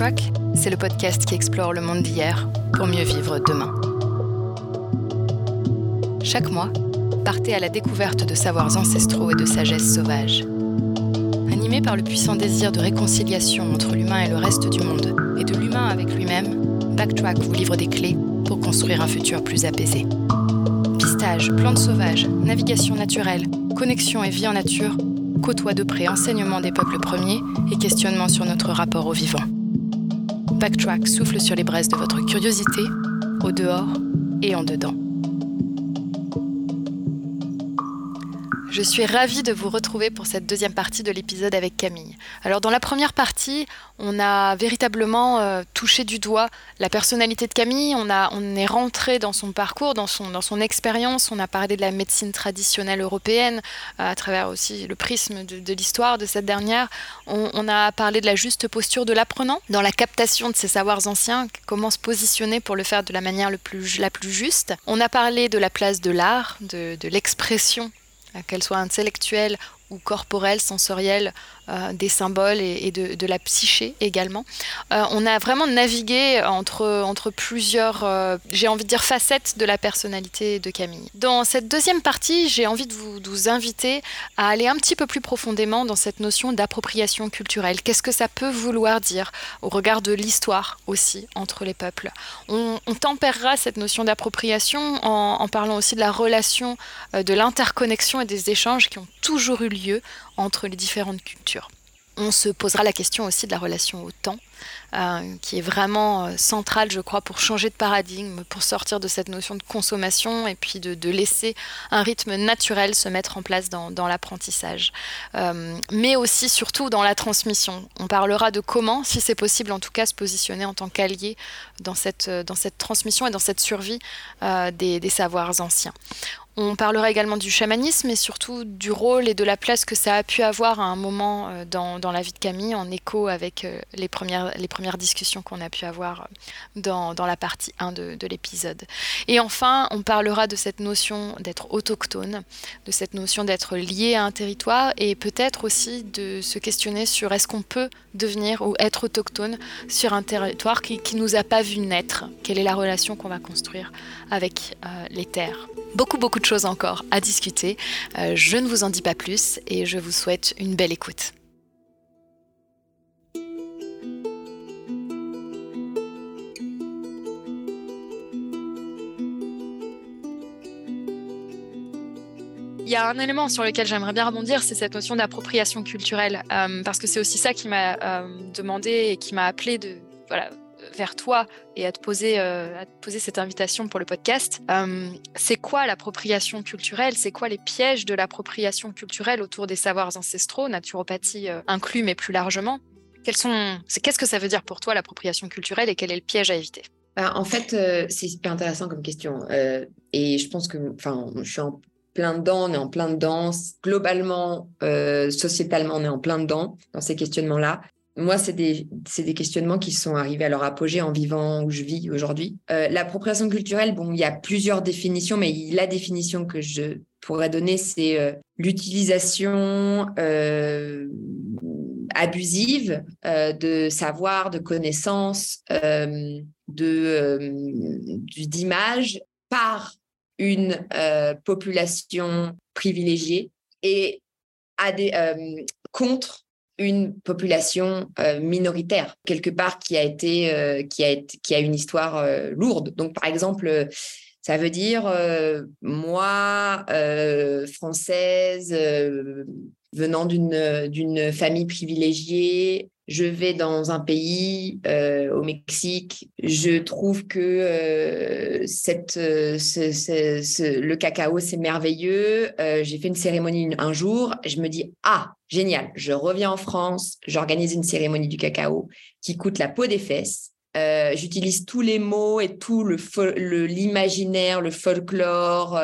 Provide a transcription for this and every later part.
Backtrack, c'est le podcast qui explore le monde d'hier pour mieux vivre demain. Chaque mois, partez à la découverte de savoirs ancestraux et de sagesse sauvage. Animé par le puissant désir de réconciliation entre l'humain et le reste du monde, et de l'humain avec lui-même, Backtrack vous livre des clés pour construire un futur plus apaisé. Pistage, plantes sauvages, navigation naturelle, connexion et vie en nature côtoie de près enseignement des peuples premiers et questionnement sur notre rapport au vivant. Backtrack souffle sur les braises de votre curiosité, au dehors et en dedans. Je suis ravie de vous retrouver pour cette deuxième partie de l'épisode avec Camille. Alors dans la première partie, on a véritablement euh, touché du doigt la personnalité de Camille, on, a, on est rentré dans son parcours, dans son, dans son expérience, on a parlé de la médecine traditionnelle européenne euh, à travers aussi le prisme de, l'histoire de cette dernière. On, a parlé de la juste posture de l'apprenant dans la captation de ses savoirs anciens, comment se positionner pour le faire de la manière le plus, la plus juste. On a parlé de la place de l'art, de, de l'expression qu'elle soit intellectuelle ou corporelle, sensorielle, euh, des symboles et, de, la psyché également. Euh, on a vraiment navigué entre, plusieurs, euh, j'ai envie de dire, facettes de la personnalité de Camille. Dans cette deuxième partie, j'ai envie de vous, vous, inviter à aller un petit peu plus profondément dans cette notion d'appropriation culturelle. Qu'est-ce que ça peut vouloir dire au regard de l'histoire aussi entre les peuples? On, tempérera cette notion d'appropriation en, en, parlant aussi de la relation, de l'interconnexion et des échanges qui ont toujours eu lieu entre les différentes cultures. On se posera la question aussi de la relation au temps, euh, qui est vraiment euh, centrale, je crois, pour changer de paradigme, pour sortir de cette notion de consommation et puis de, laisser un rythme naturel se mettre en place dans, l'apprentissage. Euh, mais aussi, surtout, dans la transmission. On parlera de comment, si c'est possible, en tout cas, se positionner en tant qu'allié dans cette, transmission et dans cette survie des savoirs anciens. On parlera également du chamanisme et surtout du rôle et de la place que ça a pu avoir à un moment euh, dans, la vie de Camille, en écho avec euh, les premières, discussions qu'on a pu avoir euh, dans, la partie 1 de, de l'épisode. Et enfin, on parlera de cette notion d'être autochtone, de cette notion d'être lié à un territoire et peut-être aussi de se questionner sur est-ce qu'on peut devenir ou être autochtone sur un territoire qui ne nous a pas vu naître, quelle est la relation qu'on va construire avec les terres? De choses encore à discuter. Euh, je ne vous en dis pas plus et je vous souhaite une belle écoute. Il y a un élément sur lequel j'aimerais bien rebondir, c'est cette notion d'appropriation culturelle, euh, parce que c'est aussi ça qui m'a euh, demandé et qui m'a appelé de voilà, vers toi et à te poser, euh, à te poser cette invitation pour le podcast. Euh, c'est quoi l'appropriation culturelle? C'est quoi les pièges de l'appropriation culturelle autour des savoirs ancestraux, naturopathie euh, inclus, mais plus largement? Quels sont, Qu'est-ce que ça veut dire pour toi l'appropriation culturelle et quel est le piège à éviter? Bah, En fait, c'est super intéressant comme question. et je pense que je suis en plein dedans, on est en plein dedans. Globalement, sociétalement, on est en plein dedans dans ces questionnements-là moi, c'est des, des, questionnements qui sont arrivés à leur apogée en vivant où je vis aujourd'hui. Euh, L'appropriation culturelle, bon, il y a plusieurs définitions, mais la définition que je pourrais donner, c'est euh, l'utilisation euh, abusive euh, de savoir, de connaissances, d'images par une population privilégiée et à des, contre une population euh, minoritaire quelque part qui a été euh, qui a qui a une histoire euh, lourde. Donc par exemple, ça veut dire moi française venant d'une d'une famille privilégiée, je vais dans un pays, euh, au Mexique, je trouve que euh, euh, le cacao, c'est merveilleux. J'ai fait une cérémonie un jour, je me dis, ah, génial, je reviens en France, j'organise une cérémonie du cacao qui coûte la peau des fesses. J'utilise tous les mots et tout l'imaginaire, le, le, folklore,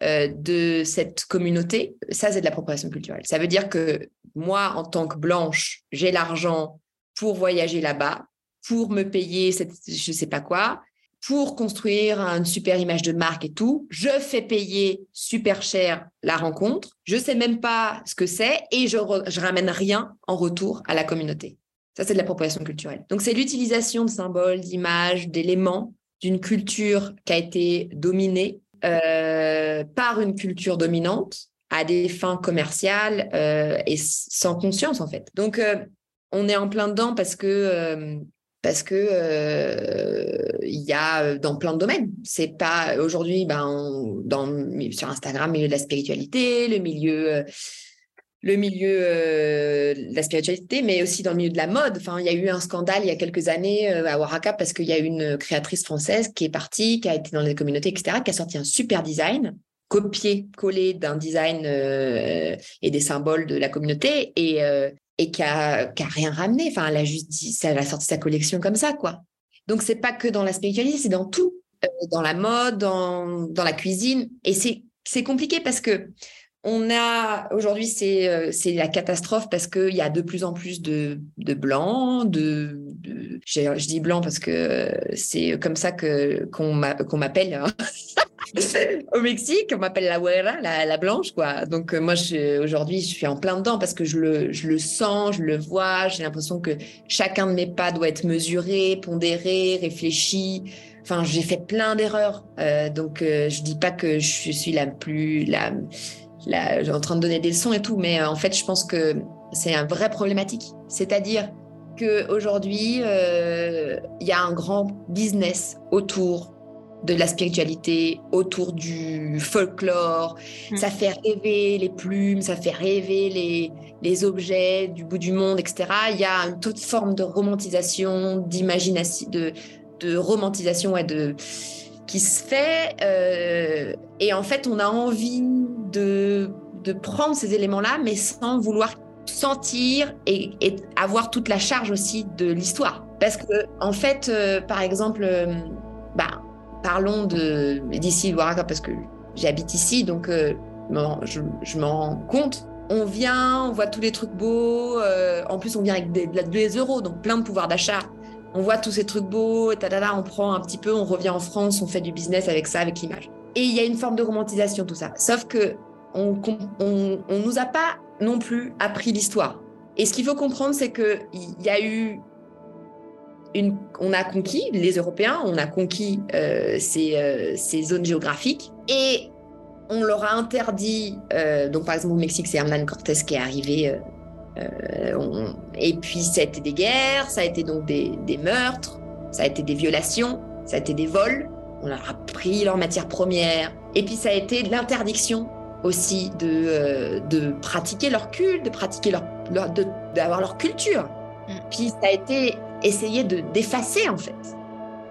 de cette communauté, ça c'est de l'appropriation culturelle. Ça veut dire que moi, en tant que blanche, j'ai l'argent pour voyager là-bas, pour me payer cette, je sais pas quoi, pour construire une super image de marque et tout. Je fais payer super cher la rencontre. Je sais même pas ce que c'est et je, je ramène rien en retour à la communauté. Ça, c'est de l'appropriation culturelle. Donc, c'est l'utilisation de symboles, d'images, d'éléments d'une culture qui a été dominée euh, par une culture dominante à des fins commerciales euh, et sans conscience, en fait. Donc, euh, on est en plein dedans parce que parce que il y a dans plein de domaines. C'est pas aujourd'hui, ben, dans, sur Instagram, milieu de la spiritualité, le milieu le milieu euh, de la spiritualité, mais aussi dans le milieu de la mode. Enfin, il y a eu un scandale il y a quelques années euh, à Waraka parce qu'il y a une créatrice française qui est partie, qui a été dans les communautés, etc., qui a sorti un super design, copié-collé d'un design euh, et des symboles de la communauté et, et qui a, qui a rien ramené. Enfin, elle a juste dit, a sorti sa collection comme ça, quoi. Donc, c'est pas que dans la spiritualité, c'est dans tout, dans la mode, dans, dans la cuisine. Et c'est compliqué parce que on a aujourd'hui c'est euh, la catastrophe parce qu'il y a de plus en plus de, de blancs, de, je dis blanc parce que c'est comme ça qu'on m'appelle hein. au Mexique, on m'appelle la güera, la, blanche quoi. Donc euh, moi aujourd'hui je suis en plein dedans parce que je le je le sens, je le vois, j'ai l'impression que chacun de mes pas doit être mesuré, pondéré, réfléchi. Enfin, j'ai fait plein d'erreurs, euh, donc je dis pas que je suis la plus la là, en train de donner des leçons et tout, mais euh, en fait, je pense que c'est un vrai problématique. C'est-à-dire qu'aujourd'hui, euh, il y a un grand business autour de la spiritualité, autour du folklore. Mm. Ça fait rêver les plumes, ça fait rêver les, les objets du bout du monde, etc. Il y a une toute forme de romantisation, d'imagination, de, de romantisation et de qui se fait. Euh, et en fait, on a envie de, prendre ces éléments-là, mais sans vouloir sentir et, avoir toute la charge aussi de l'histoire. Parce que, en fait, euh, par exemple, euh, bah, parlons d'ici parce que j'habite ici, donc je, je m'en rends compte. On vient, on voit tous les trucs beaux. en plus, on vient avec des, euros, donc plein de pouvoir d'achat on voit tous ces trucs beaux, on prend un petit peu, on revient en France, on fait du business avec ça, avec l'image. Et il y a une forme de romantisation, tout ça. Sauf que on, on, nous a pas non plus appris l'histoire. Et ce qu'il faut comprendre, c'est qu'il y a eu une, on a conquis, les Européens, on a conquis euh, euh, ces, zones géographiques et on leur a interdit, euh, donc par exemple au Mexique, c'est Hernán Cortés qui est arrivé et puis ça a été des guerres, ça a été donc des, meurtres, ça a été des violations, ça a été des vols. On leur a pris leurs matières premières. Et puis ça a été l'interdiction aussi de, euh, de pratiquer leur culte, de pratiquer leur, d'avoir leur culture. Mm. Puis ça a été essayer de d'effacer en fait.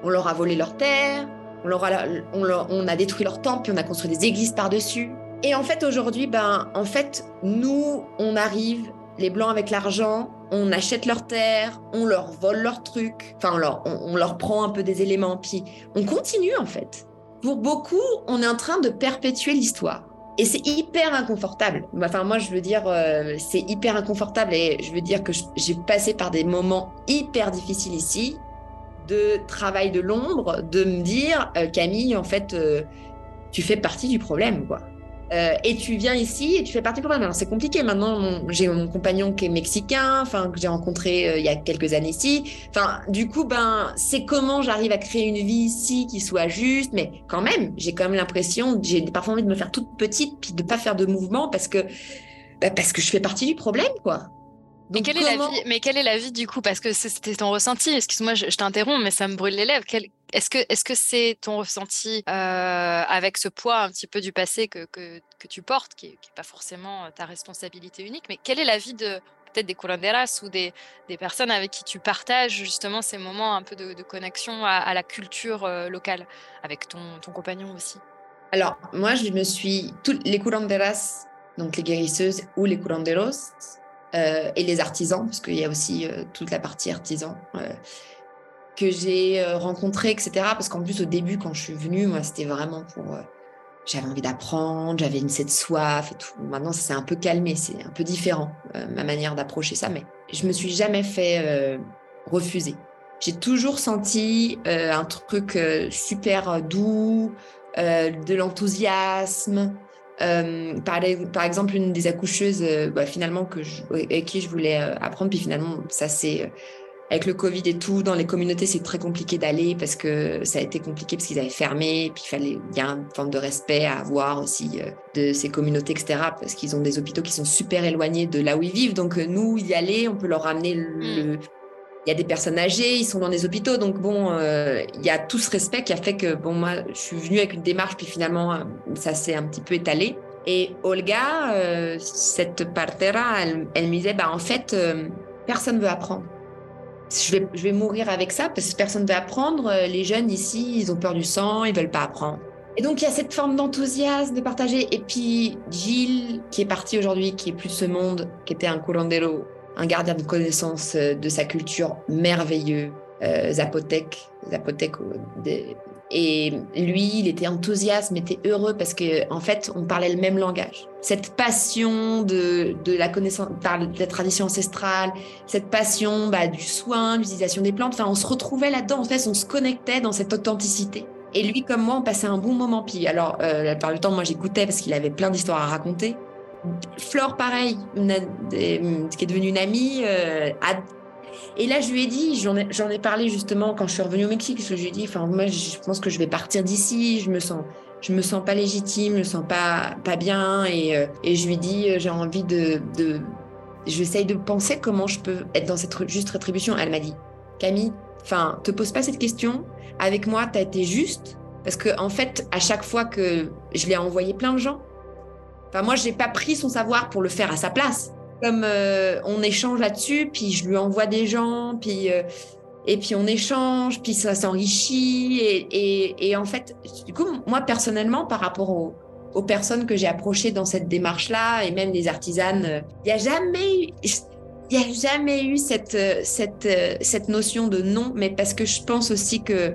On leur a volé leurs terres, on, leur a, on, on a détruit leurs temples, puis on a construit des églises par-dessus. Et en fait, aujourd'hui, ben, en fait, nous, on arrive les Blancs avec l'argent, on achète leurs terres, on leur vole leurs trucs, enfin on leur, on, leur prend un peu des éléments, puis on continue en fait. Pour beaucoup, on est en train de perpétuer l'histoire. Et c'est hyper inconfortable. Enfin, moi, je veux dire, euh, c'est hyper inconfortable et je veux dire que j'ai passé par des moments hyper difficiles ici, de travail de l'ombre, de me dire, euh, Camille, en fait, euh, tu fais partie du problème, quoi. Euh, et tu viens ici et tu fais partie du problème. Alors c'est compliqué. Maintenant, j'ai mon compagnon qui est mexicain, enfin que j'ai rencontré euh, il y a quelques années ici. Enfin, du coup, ben c'est comment j'arrive à créer une vie ici qui soit juste, mais quand même, j'ai quand même l'impression, j'ai parfois envie de me faire toute petite puis de pas faire de mouvement parce que bah, parce que je fais partie du problème, quoi. Mais quelle, est la vie, mais quelle est la vie du coup? Parce que c'était ton ressenti. Excuse-moi, je, t'interromps, mais ça me brûle les lèvres. Est-ce que c'est ton ressenti euh, avec ce poids un petit peu du passé que, que, que tu portes, qui n'est pas forcément euh, ta responsabilité unique, mais quelle est la vie de peut-être des curanderas ou des, des, personnes avec qui tu partages justement ces moments un peu de, connexion à, la culture euh, locale, avec ton, ton compagnon aussi? Alors, moi, je me suis... Toutes les curanderas, donc les guérisseuses ou les curanderos, et les artisans, parce qu'il y a aussi toute la partie artisan que j'ai euh, rencontré, etc. Parce qu'en plus, au début, quand je suis venue, moi, c'était vraiment pour. Euh, j'avais envie d'apprendre, j'avais une cette soif et tout. Maintenant, ça s'est un peu calmé, c'est un peu différent, euh, ma manière d'approcher ça, mais je me suis jamais fait refuser. J'ai toujours senti un truc super doux, de l'enthousiasme, par, par, exemple, une des accoucheuses, bah, finalement, que je, avec qui je voulais apprendre, puis finalement, ça c'est avec le Covid et tout, dans les communautés, c'est très compliqué d'aller parce que ça a été compliqué parce qu'ils avaient fermé. Puis il fallait, il y a une forme de respect à avoir aussi euh, de ces communautés, etc. Parce qu'ils ont des hôpitaux qui sont super éloignés de là où ils vivent. Donc euh, nous, y aller, on peut leur ramener le. Il y a des personnes âgées, ils sont dans des hôpitaux, donc bon, euh, il y a tout ce respect qui a fait que bon, moi, je suis venue avec une démarche, puis finalement, ça s'est un petit peu étalé. Et Olga, cette partera, elle, me disait, bah en fait, personne veut apprendre je vais, je vais mourir avec ça parce que personne ne veut apprendre. Euh, les jeunes ici, ils ont peur du sang, ils veulent pas apprendre. Et donc, il y a cette forme d'enthousiasme, de partager. Et puis, Gilles, qui est parti aujourd'hui, qui est plus ce monde, qui était un curandero, un gardien de connaissance euh, de sa culture merveilleux, euh, des, et lui, il était enthousiaste, était heureux parce que en fait, on parlait le même langage. Cette passion de, de la connaissance, de la tradition ancestrale, cette passion bah, du soin, l'utilisation des plantes. Enfin, on se retrouvait là-dedans. En fait, on se connectait dans cette authenticité. Et lui, comme moi, on passait un bon moment. Puis, alors, euh, plupart du temps, moi, j'écoutais parce qu'il avait plein d'histoires à raconter. Flore, pareil, qui est devenue une amie, euh, et là, je lui ai dit, j'en ai, parlé justement quand je suis revenue au Mexique, parce que je lui ai dit, enfin, moi, je pense que je vais partir d'ici, je me sens, je me sens pas légitime, je me sens pas, bien, et, euh, et je lui dit, euh, j'ai envie de, de j'essaye de penser comment je peux être dans cette juste rétribution. Elle m'a dit, Camille, enfin, te pose pas cette question. Avec moi, tu as été juste, parce que en fait, à chaque fois que je l'ai envoyé plein de gens, enfin, moi, j'ai pas pris son savoir pour le faire à sa place. Comme euh, on échange là-dessus, puis je lui envoie des gens, puis euh, et puis on échange, puis ça s'enrichit et, et, en fait, du coup, moi personnellement, par rapport aux, aux personnes que j'ai approchées dans cette démarche-là et même les artisanes, il euh, n'y a jamais eu a jamais eu cette, cette, cette notion de non, mais parce que je pense aussi que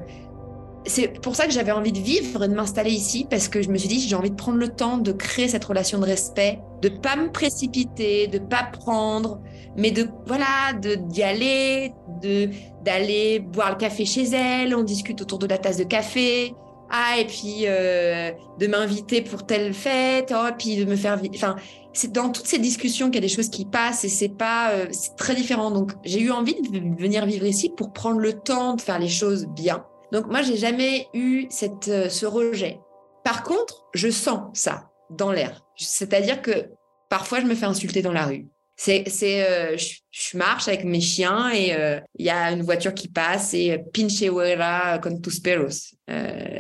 c'est pour ça que j'avais envie de vivre et de m'installer ici, parce que je me suis dit, j'ai envie de prendre le temps de créer cette relation de respect, de pas me précipiter, de pas prendre, mais de voilà, d'y aller, de d'aller boire le café chez elle, on discute autour de la tasse de café, ah et puis euh, de m'inviter pour telle fête, oh, puis de me faire, enfin c'est dans toutes ces discussions qu'il y a des choses qui passent et c'est pas, euh, c'est très différent. Donc j'ai eu envie de venir vivre ici pour prendre le temps de faire les choses bien donc moi, j'ai jamais eu euh, ce rejet. Par contre, je sens ça dans l'air. C'est-à-dire que parfois, je me fais insulter dans la rue. C'est, euh, je, marche avec mes chiens et euh, il y a une voiture qui passe et pinche huera con tus perros.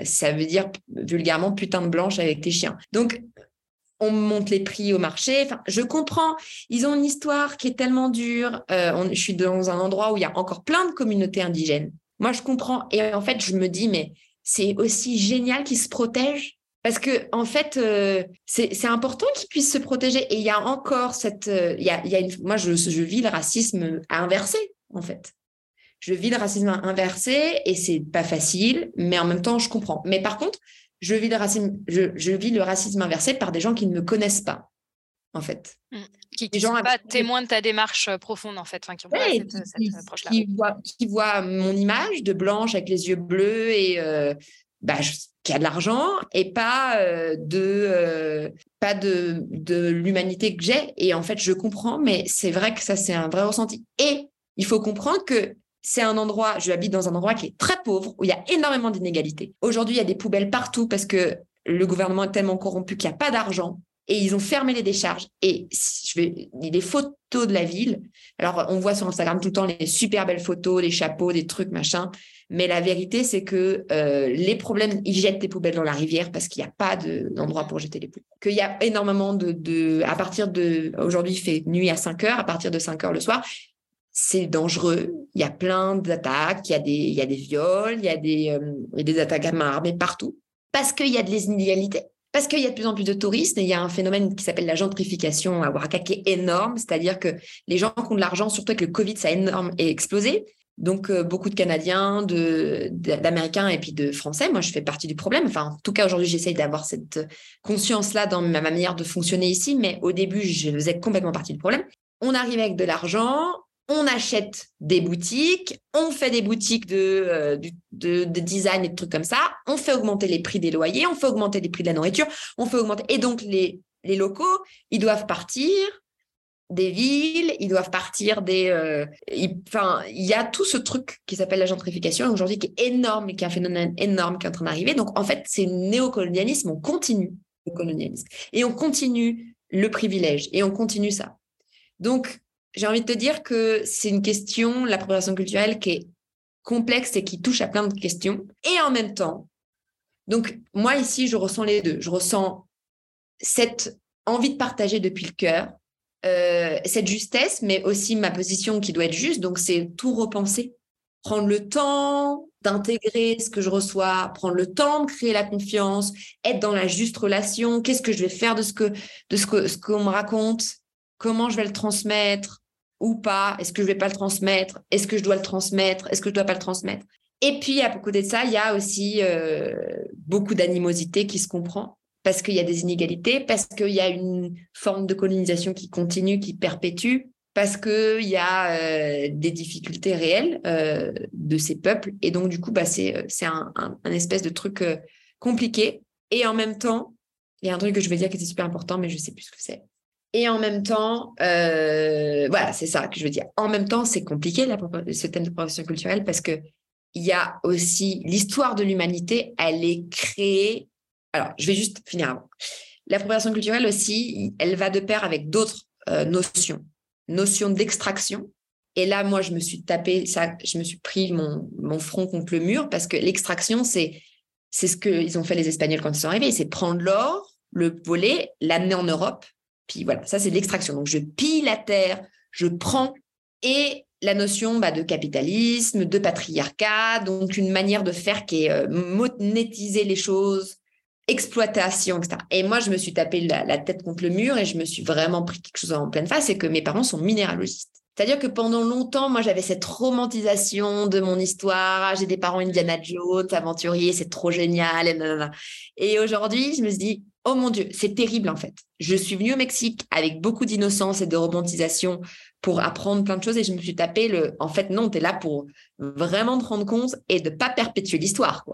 ça veut dire vulgairement putain de blanche avec tes chiens. Donc, on monte les prix au marché. Je comprends. Ils ont une histoire qui est tellement dure. je suis dans un endroit où il y a encore plein de communautés indigènes. Moi, je comprends. Et en fait, je me dis, mais c'est aussi génial qu'ils se protègent. Parce que en fait, euh, c'est important qu'ils puissent se protéger. Et il y a encore cette, euh, y a, y a une, moi je, je vis le racisme inversé en fait. Je vis le racisme inversé et c'est pas facile, mais en même temps je comprends. Mais par contre, je vis le racisme, je, je vis le racisme inversé par des gens qui ne me connaissent pas en fait. Mmh. Qui ne sont pas témoins de ta démarche euh, profonde, en fait, enfin, qui Qui, voient mon image de blanche avec les yeux bleus et euh, bah, qui a de l'argent et pas euh, de pas de, de l'humanité que j'ai. Et en fait, je comprends, mais c'est vrai que ça, c'est un vrai ressenti. Et il faut comprendre que c'est un endroit, je habite dans un endroit qui est très pauvre, où il y a énormément d'inégalités. Aujourd'hui, il y a des poubelles partout parce que le gouvernement est tellement corrompu qu'il n'y a pas d'argent et ils ont fermé les décharges. Et je vais des photos de la ville. Alors, on voit sur Instagram tout le temps les super belles photos, des chapeaux, des trucs, machin. Mais la vérité, c'est que euh, les problèmes, ils jettent des poubelles dans la rivière parce qu'il n'y a pas d'endroit pour jeter les poubelles. Qu'il y a énormément de, de, à partir de, aujourd'hui, il fait nuit à 5 heures, à partir de 5 heures le soir, c'est dangereux. Il y a plein d'attaques, il y a des, il y a des viols, il y a des, euh, il y a des attaques à main armée partout parce qu'il y a des inégalités. Parce qu'il y a de plus en plus de touristes et il y a un phénomène qui s'appelle la gentrification à Oaxaca qui énorme, c'est-à-dire que les gens qui ont de l'argent, surtout avec le Covid, ça a énorme et explosé. Donc, euh, beaucoup de Canadiens, d'Américains et puis de Français. Moi, je fais partie du problème. Enfin, en tout cas, aujourd'hui, j'essaye d'avoir cette conscience-là dans ma manière de fonctionner ici. Mais au début, je faisais complètement partie du problème. On arrive avec de l'argent, on achète des boutiques, on fait des boutiques de, de, design et de trucs comme ça, on fait augmenter les prix des loyers, on fait augmenter les prix de la nourriture, on fait augmenter. Et donc, les, les locaux, ils doivent partir des villes, ils doivent partir des... Enfin, il y a tout ce truc qui s'appelle la gentrification aujourd'hui qui est énorme et qui est un phénomène énorme qui est en train d'arriver. Donc, en fait, c'est néocolonialisme, on continue le colonialisme. Et on continue le privilège et on continue ça. Donc, j'ai envie de te dire que c'est une question, l'appropriation culturelle, qui est complexe et qui touche à plein de questions. Et en même temps, donc moi ici, je ressens les deux. Je ressens cette envie de partager depuis le cœur, euh, cette justesse, mais aussi ma position qui doit être juste. Donc c'est tout repenser, prendre le temps d'intégrer ce que je reçois, prendre le temps de créer la confiance, être dans la juste relation. Qu'est-ce que je vais faire de ce que de ce que ce qu'on me raconte? Comment je vais le transmettre? Ou pas Est-ce que je vais pas le transmettre Est-ce que je dois le transmettre Est-ce que je dois pas le transmettre Et puis, à côté de ça, il y a aussi euh, beaucoup d'animosité qui se comprend parce qu'il y a des inégalités, parce qu'il y a une forme de colonisation qui continue, qui perpétue, parce qu'il y a euh, des difficultés réelles euh, de ces peuples. Et donc, du coup, bah, c'est un, espèce de truc compliqué. Et en même temps, il y a un truc que je veux dire qui était super important, mais je sais plus ce que c'est. Et en même temps, euh, voilà, c'est ça que je veux dire. En même temps, c'est compliqué ce thème de profession culturelle parce que il y a aussi l'histoire de l'humanité, elle est créée. Alors, je vais juste finir avant. L'appropriation culturelle aussi, elle va de pair avec d'autres euh, notions, notions d'extraction. Et là, moi, je me suis tapé ça, je me suis pris mon, front contre le mur parce que l'extraction, c'est c'est ce qu'ils ont fait les Espagnols quand ils sont arrivés, c'est prendre l'or, le voler, l'amener en Europe puis voilà, ça c'est l'extraction. Donc je pille la terre, je prends et la notion bah, de capitalisme, de patriarcat, donc une manière de faire qui est euh, monétiser les choses, exploitation, etc. Et moi, je me suis tapé la, tête contre le mur et je me suis vraiment pris quelque chose en pleine face, c'est que mes parents sont minéralogistes. C'est-à-dire que pendant longtemps, moi, j'avais cette romantisation de mon histoire. Ah, j'ai des parents Indiana Jones, aventuriers, c'est trop génial. Et, et aujourd'hui, je me suis dit, oh mon Dieu, c'est terrible en fait. Je suis venue au Mexique avec beaucoup d'innocence et de romantisation pour apprendre plein de choses et je me suis tapé le, en fait, non, tu es là pour vraiment te rendre compte et de pas perpétuer l'histoire.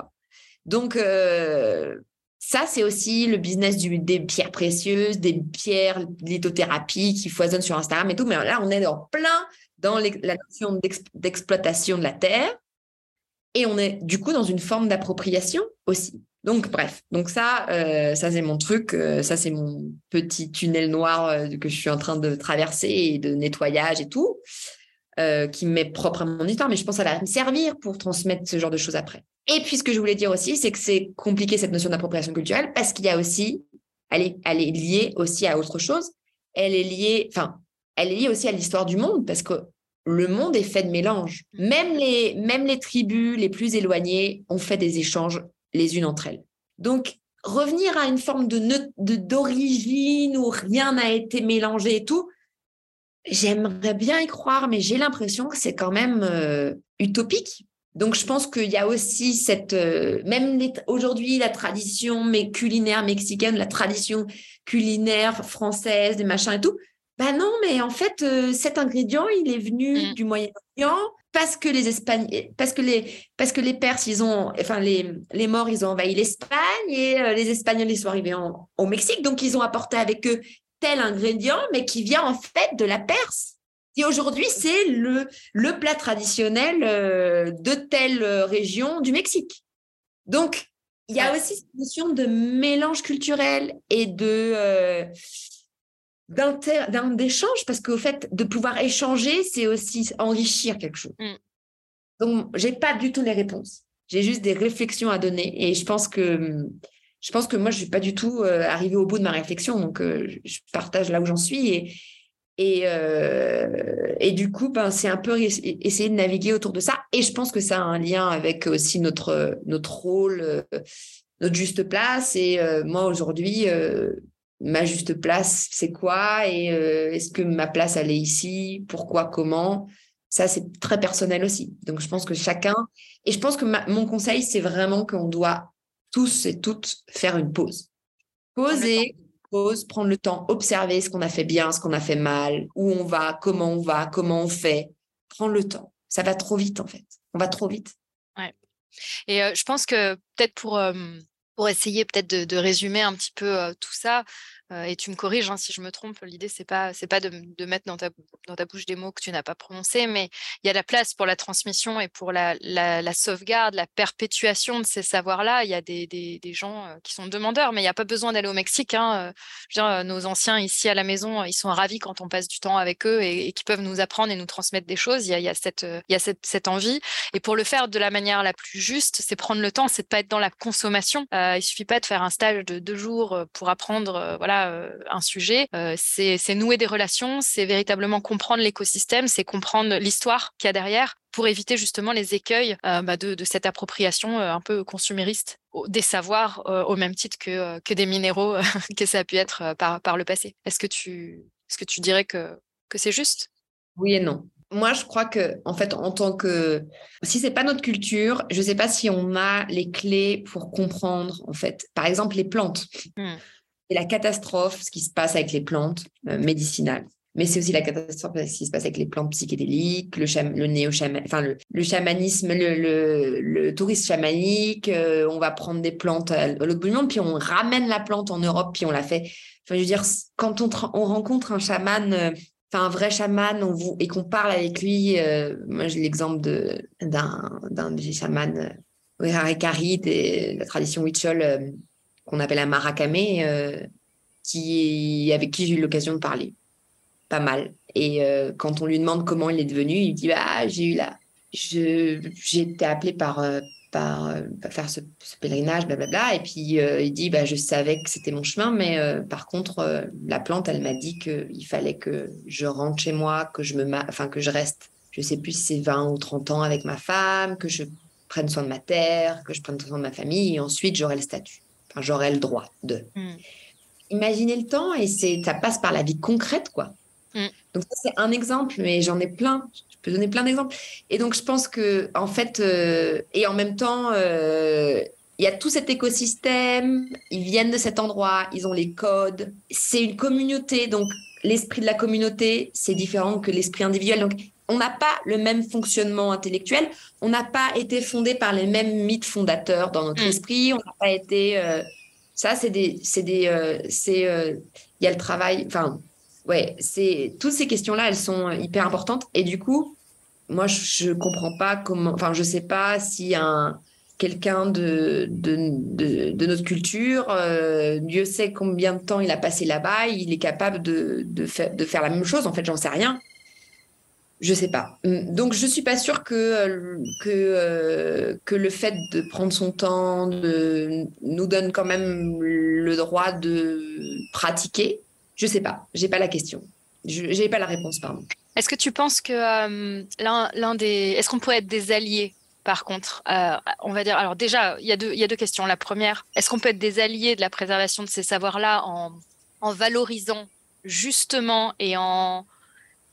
Donc, euh, ça, c'est aussi le business des pierres précieuses, des pierres, lithothérapie qui foisonnent sur Instagram et tout. Mais là, on est en plein dans la notion d'exploitation de la terre. Et on est du coup dans une forme d'appropriation aussi. Donc, bref, donc ça, euh, ça c'est mon truc, euh, ça c'est mon petit tunnel noir euh, que je suis en train de traverser et de nettoyage et tout, qui m'est propre à mon histoire, mais je pense que ça va me servir pour transmettre ce genre de choses après. Et puis, ce que je voulais dire aussi, c'est que c'est compliqué cette notion d'appropriation culturelle parce qu'il y a aussi, elle est, elle est liée aussi à autre chose, elle est liée, enfin, elle est liée aussi à l'histoire du monde parce que le monde est fait de mélanges. Même les, même les tribus les plus éloignées ont fait des échanges les unes entre elles. Donc, revenir à une forme de d'origine où rien n'a été mélangé et tout, j'aimerais bien y croire, mais j'ai l'impression que c'est quand même euh, utopique. Donc, je pense qu'il y a aussi cette, euh, même aujourd'hui, la tradition mais culinaire mexicaine, la tradition culinaire française, des machins et tout. Ben non, mais en fait, euh, cet ingrédient, il est venu mmh. du Moyen-Orient parce que les parce que les, parce que les Perses, ils ont, enfin les, les Morts, ils ont envahi l'Espagne et euh, les Espagnols, ils sont arrivés au Mexique, donc ils ont apporté avec eux tel ingrédient, mais qui vient en fait de la Perse. Et aujourd'hui, c'est le, le plat traditionnel euh, de telle région du Mexique. Donc, il y a aussi cette notion de mélange culturel et de euh, d'échange parce qu'au fait de pouvoir échanger, c'est aussi enrichir quelque chose. Mm. Donc, j'ai pas du tout les réponses. J'ai juste des réflexions à donner et je pense que je pense que moi je suis pas du tout euh, arrivée au bout de ma réflexion donc euh, je partage là où j'en suis et et, euh, et du coup ben c'est un peu essayer de naviguer autour de ça et je pense que ça a un lien avec aussi notre notre rôle notre juste place et moi aujourd'hui ma juste place, c'est quoi et euh, est-ce que ma place elle est ici, pourquoi, comment? Ça c'est très personnel aussi. Donc je pense que chacun et je pense que mon conseil c'est vraiment qu'on doit tous et toutes faire une pause. Poser, pause, prendre le temps, observer ce qu'on a fait bien, ce qu'on a fait mal, où on va, comment on va, comment on fait, prends le temps. Ça va trop vite, en fait. On va trop vite. Ouais. Et je pense que peut-être pour, pour essayer peut-être de, résumer un petit peu tout ça, et tu me corriges hein, si je me trompe. L'idée, c'est pas, pas de, mettre dans ta, bouche des mots que tu n'as pas prononcés, mais il y a la place pour la transmission et pour la, sauvegarde, la perpétuation de ces savoirs-là. Il y a des, gens qui sont demandeurs, mais il n'y a pas besoin d'aller au Mexique. Hein. Nos anciens ici à la maison, ils sont ravis quand on passe du temps avec eux et, et qui peuvent nous apprendre et nous transmettre des choses. Il y a, cette, envie. Et pour le faire de la manière la plus juste, c'est prendre le temps, c'est de pas être dans la consommation. Euh, il suffit pas de faire un stage de deux jours pour apprendre, voilà un sujet, c'est nouer des relations, c'est véritablement comprendre l'écosystème, c'est comprendre l'histoire qu'il y a derrière pour éviter justement les écueils euh, bah, de, cette appropriation un peu consumériste des savoirs au même titre que, que des minéraux que ça a pu être par, par le passé. Est-ce que tu, est -ce que tu dirais que, que c'est juste? Oui et non. Moi, je crois que, en fait, en tant que, si c'est pas notre culture, je sais pas si on a les clés pour comprendre, en fait, par exemple, les plantes. Mmh. C'est la catastrophe, ce qui se passe avec les plantes euh, médicinales. Mais c'est aussi la catastrophe ce qui se passe avec les plantes psychédéliques, le, le néo enfin le, chamanisme, le, le, tourisme chamanique. Euh, on va prendre des plantes à l'autre bout du monde, puis on ramène la plante en Europe, puis on la fait. Enfin, dire, quand on, on rencontre un chaman, euh, enfin un vrai chaman, on vous, et qu'on parle avec lui, moi j'ai l'exemple d'un d'un des chamans, Harikari, de la tradition Huichol qu'on appelle un Marakame, euh, qui, avec qui j'ai eu l'occasion de parler. Pas mal. Et euh, quand on lui demande comment il est devenu, il dit bah, J'ai eu là. J'ai été appelé par, euh, par, faire ce, pèlerinage, blablabla. Et puis il dit bah, Je savais que c'était mon chemin, mais par contre, la plante, elle m'a dit qu'il fallait que je rentre chez moi, que je, me enfin, que je reste, je sais plus si c'est 20 ou 30 ans avec ma femme, que je prenne soin de ma terre, que je prenne soin de ma famille, et ensuite j'aurai le statut j'aurais le droit de. Hmm. Imaginez le temps et c'est ça passe par la vie concrète, quoi. Hmm. Donc ça, c'est un exemple, mais j'en ai plein. Je peux donner plein d'exemples. Et donc je pense que en fait, euh, et en même temps, euh, il y a tout cet écosystème. Ils viennent de cet endroit, ils ont les codes. C'est une communauté, donc l'esprit de la communauté, c'est différent que l'esprit individuel. Donc on n'a pas le même fonctionnement intellectuel, on n'a pas été fondé par les mêmes mythes fondateurs dans notre mm. esprit, on n'a pas été. Euh, ça, c'est des, c'est des, euh, c'est, euh, il y a le travail. Enfin, ouais, c'est toutes ces questions-là, elles sont hyper importantes. Et du coup, moi, je, ne comprends pas comment. Enfin, je sais pas si un quelqu'un de, de, de, notre culture, Dieu sait combien de temps il a passé là-bas, il est capable de, de, faire, de faire la même chose. En fait, j'en sais rien. Je sais pas. Hum, donc je suis pas sûre que euh, euh, que le fait de prendre son temps nous donne quand même le droit de pratiquer. Je sais pas. J'ai pas la question. Je n'ai pas la réponse pardon. Est-ce que tu penses que euh, l'un des est-ce qu'on pourrait être des alliés par contre, on va dire, alors déjà, il y, a deux, il y a deux questions. La première, est-ce qu'on peut être des alliés de la préservation de ces savoirs-là en, en valorisant justement et en,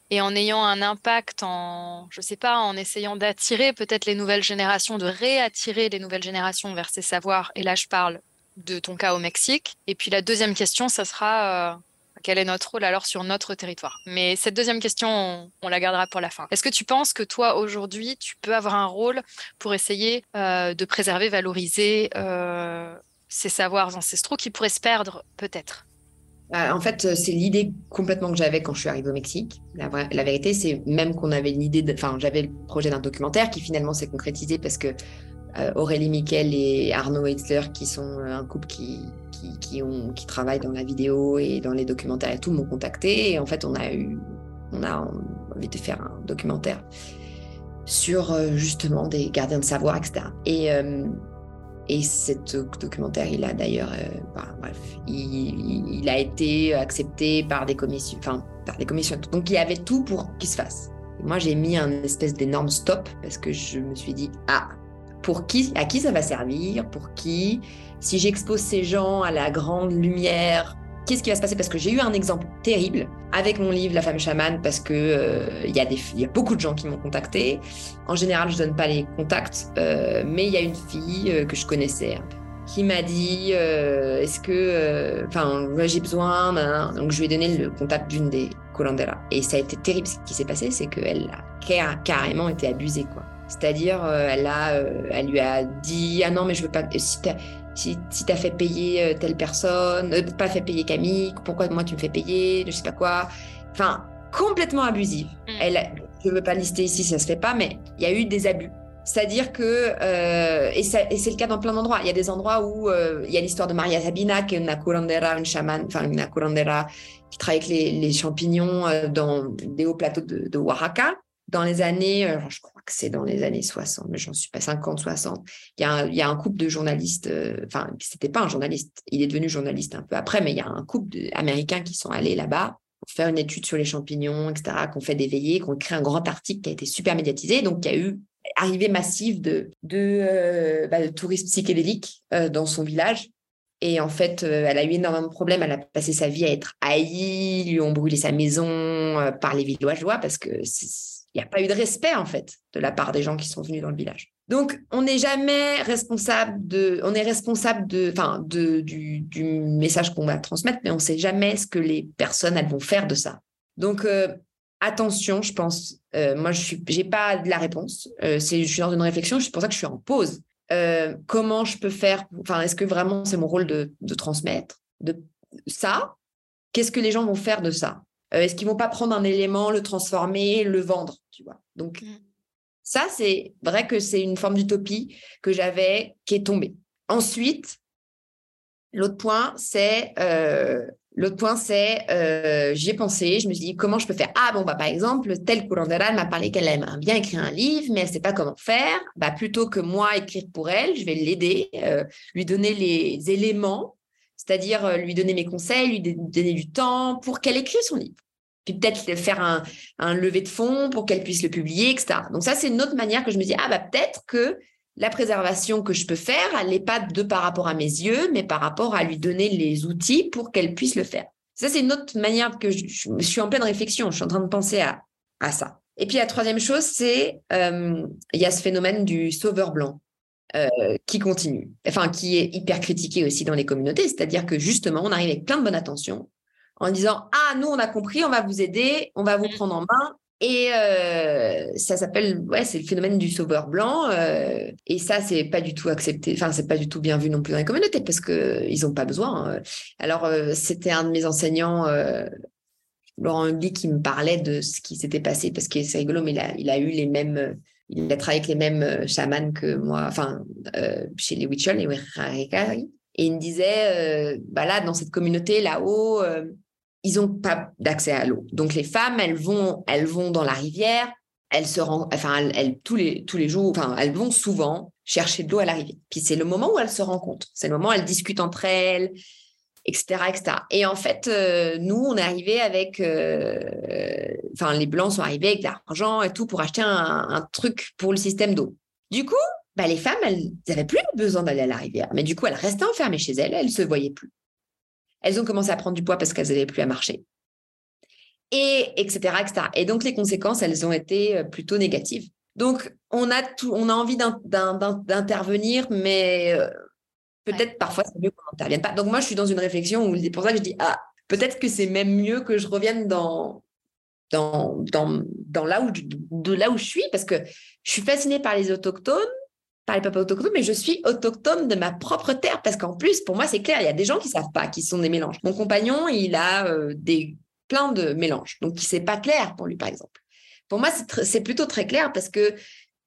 et en ayant un impact en, je sais pas, en essayant d'attirer peut-être les nouvelles générations, de réattirer les nouvelles générations vers ces savoirs. Et là, je parle de ton cas au Mexique. Et puis la deuxième question, ça sera euh, quel est notre rôle alors sur notre territoire? Mais cette deuxième question, on, la gardera pour la fin. Est-ce que tu penses que toi, aujourd'hui, tu peux avoir un rôle pour essayer euh, de préserver, valoriser euh, ces savoirs ancestraux qui pourraient se perdre peut-être? En fait, euh, c'est l'idée complètement que j'avais quand je suis arrivée au Mexique. La, vérité, c'est même qu'on avait une idée, enfin, j'avais le projet d'un documentaire qui finalement s'est concrétisé parce que euh, Aurélie Miquel et Arnaud Heitzler, qui sont euh, un couple qui, qui, qui, ont, qui travaillent dans la vidéo et dans les documentaires et tout, m'ont contacté. Et en fait, on a eu, on a envie de faire un documentaire sur justement des gardiens de savoir, etc. Et et cet documentaire, il a d'ailleurs, euh, bah, bref, il, a été accepté par des commissions, enfin, par des commissions. Donc, il y avait tout pour qu'il se fasse. moi, j'ai mis un espèce d'énorme stop parce que je me suis dit, ah, pour qui, à qui ça va servir, pour qui, si j'expose ces gens à la grande lumière, qu'est-ce qui va se passer? Parce que j'ai eu un exemple terrible avec mon livre La femme chamane, parce que euh, il y, a beaucoup de gens qui m'ont contacté. En général, je donne pas les contacts, euh, mais il y a une fille euh, que je connaissais qui m'a dit euh, est-ce que euh, enfin j'ai besoin donc je lui ai donné le contact d'une des colanderas. Et ça a été terrible ce qui s'est passé c'est qu'elle a carrément été abusée quoi. C'est-à-dire euh, elle a elle lui a dit ah non mais je veux pas si, si as fait payer telle personne pas fait payer Camille pourquoi moi tu me fais payer je sais pas quoi enfin complètement abusive mm. elle je veux pas lister ici ça se fait pas mais il y a eu des abus c'est-à-dire que, euh, et, c'est le cas dans plein d'endroits, il y a des endroits où euh, il y a l'histoire de Maria Sabina, qui est une curandera, une chamane, enfin une curandera qui travaille avec les, champignons euh, dans des hauts plateaux de, Oaxaca. Dans les années, je crois que c'est dans les années 60, mais j'en suis pas 50, 60, il y a un, couple de journalistes, enfin, c'était pas un journaliste, il est devenu journaliste un peu après, mais il y a un couple d'Américains qui sont allés là-bas pour faire une étude sur les champignons, etc., qu'on fait des veillées, qu'on crée un grand article qui a été super médiatisé. Donc, il y a eu arrivée massive de, euh, bah, touristes psychédéliques euh, dans son village. Et en fait, euh, elle a eu énormément de problèmes. Elle a passé sa vie à être haïe, lui ont brûlé sa maison par les villageois parce que il n'y a pas eu de respect en fait de la part des gens qui sont venus dans le village. Donc, on n'est jamais responsable de, on est responsable de, enfin, de, du, message qu'on va transmettre, mais on ne sait jamais ce que les personnes elles vont faire de ça. Donc, attention, je pense. Euh, moi, je n'ai pas de la réponse. Euh, je suis dans une réflexion, c'est pour ça que je suis en pause. Euh, comment je peux faire Enfin, est-ce que vraiment c'est mon rôle de, transmettre de ça? Qu'est-ce que les gens vont faire de ça? Est-ce qu'ils vont pas prendre un élément, le transformer, le vendre? Tu vois Donc mm. ça, c'est vrai que c'est une forme d'utopie que j'avais qui est tombée. Ensuite, l'autre point, c'est L'autre point, c'est, euh, j'y ai pensé, je me suis dit, comment je peux faire? Ah, bon, bah, par exemple, telle curandera m'a parlé qu'elle aimerait bien écrire un livre, mais elle ne sait pas comment faire. Bah, plutôt que moi écrire pour elle, je vais l'aider, euh, lui donner les éléments, c'est-à-dire euh, lui donner mes conseils, lui donner du temps pour qu'elle écrive son livre. Puis peut-être faire un, un lever de fonds pour qu'elle puisse le publier, etc. Donc, ça, c'est une autre manière que je me dis, ah, bah, peut-être que la préservation que je peux faire, elle n'est pas de par rapport à mes yeux, mais par rapport à lui donner les outils pour qu'elle puisse le faire. Ça, c'est une autre manière que je, suis en pleine réflexion. Je suis en train de penser à, à ça. Et puis la troisième chose, c'est euh, il y a ce phénomène du sauveur blanc euh, qui continue, enfin qui est hyper critiqué aussi dans les communautés. C'est-à-dire que justement, on arrive avec plein de bonne attention en disant ah nous on a compris, on va vous aider, on va vous mmh. prendre en main, et euh, ça s'appelle, ouais, c'est le phénomène du sauveur blanc. Euh, et ça, c'est pas du tout accepté. Enfin, c'est pas du tout bien vu non plus dans les communautés parce que ils ont pas besoin. Hein. Alors, euh, c'était un de mes enseignants, Laurent Hugli, qui me parlait de ce qui s'était passé parce que c'est rigolo, mais il a, il a eu les mêmes, il a travaillé avec les mêmes chamans que moi, enfin, chez les Huichol, les Wixárikari. Et il me disait, bah là, dans cette communauté là-haut ils n'ont pas d'accès à l'eau. Donc les femmes, elles vont, elles vont dans la rivière, elles se rendent, enfin elles, tous les tous les jours, enfin elles vont souvent chercher de l'eau à la rivière. Puis c'est le moment où elles se rencontrent, c'est le moment où elles discutent entre elles, etc., etc. Et en fait, euh, nous, on est arrivé avec, euh, enfin les blancs sont arrivés avec de l'argent et tout pour acheter un, truc pour le système d'eau. Du coup, bah, les femmes, elles n'avaient plus besoin d'aller à la rivière, mais du coup, elles restaient enfermées chez elles, elles se voyaient plus. Elles ont commencé à prendre du poids parce qu'elles n'avaient plus à marcher. Et etc., etc. Et donc, les conséquences, elles ont été euh, plutôt négatives. Donc, on a, tout, on a envie d'intervenir, mais euh, peut-être parfois, c'est mieux qu'on n'intervienne pas. Donc, moi, je suis dans une réflexion où c'est pour ça que je dis, ah, peut-être que c'est même mieux que je revienne dans, dans, dans, dans là où, de là où je suis, parce que je suis fascinée par les autochtones, par les peuples autochtones, mais je suis autochtone de ma propre terre parce qu'en plus, pour moi, c'est clair, il y a des gens qui savent pas, qui sont des mélanges. Mon compagnon, il a euh, des plein de mélanges, donc c'est pas clair pour lui, par exemple. Pour moi, c'est plutôt très clair parce que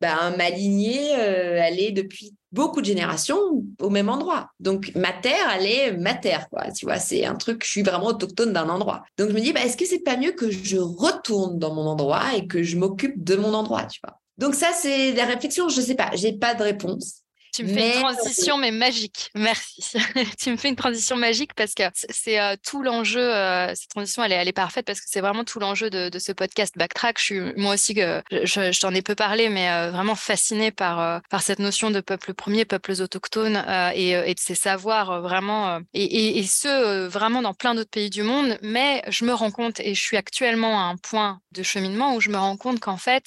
ben, ma lignée, euh, elle est depuis beaucoup de générations au même endroit. Donc ma terre, elle est ma terre. Tu vois, c'est un truc, je suis vraiment autochtone d'un endroit. Donc je me dis, ben, est-ce que c'est pas mieux que je retourne dans mon endroit et que je m'occupe de mon endroit, tu vois? Donc ça, c'est des réflexions, je ne sais pas, j'ai pas de réponse. Tu me fais une transition, mais magique. Merci. tu me fais une transition magique parce que c'est euh, tout l'enjeu. Euh, cette transition, elle est, elle est parfaite parce que c'est vraiment tout l'enjeu de, ce podcast Backtrack. Je suis moi aussi que je, t'en ai peu parlé, mais euh, vraiment fascinée par par cette notion de peuple premier, peuples autochtones et, et, de ces savoirs vraiment et, et, et ce vraiment dans plein d'autres pays du monde. Mais je me rends compte et je suis actuellement à un point de cheminement où je me rends compte qu'en fait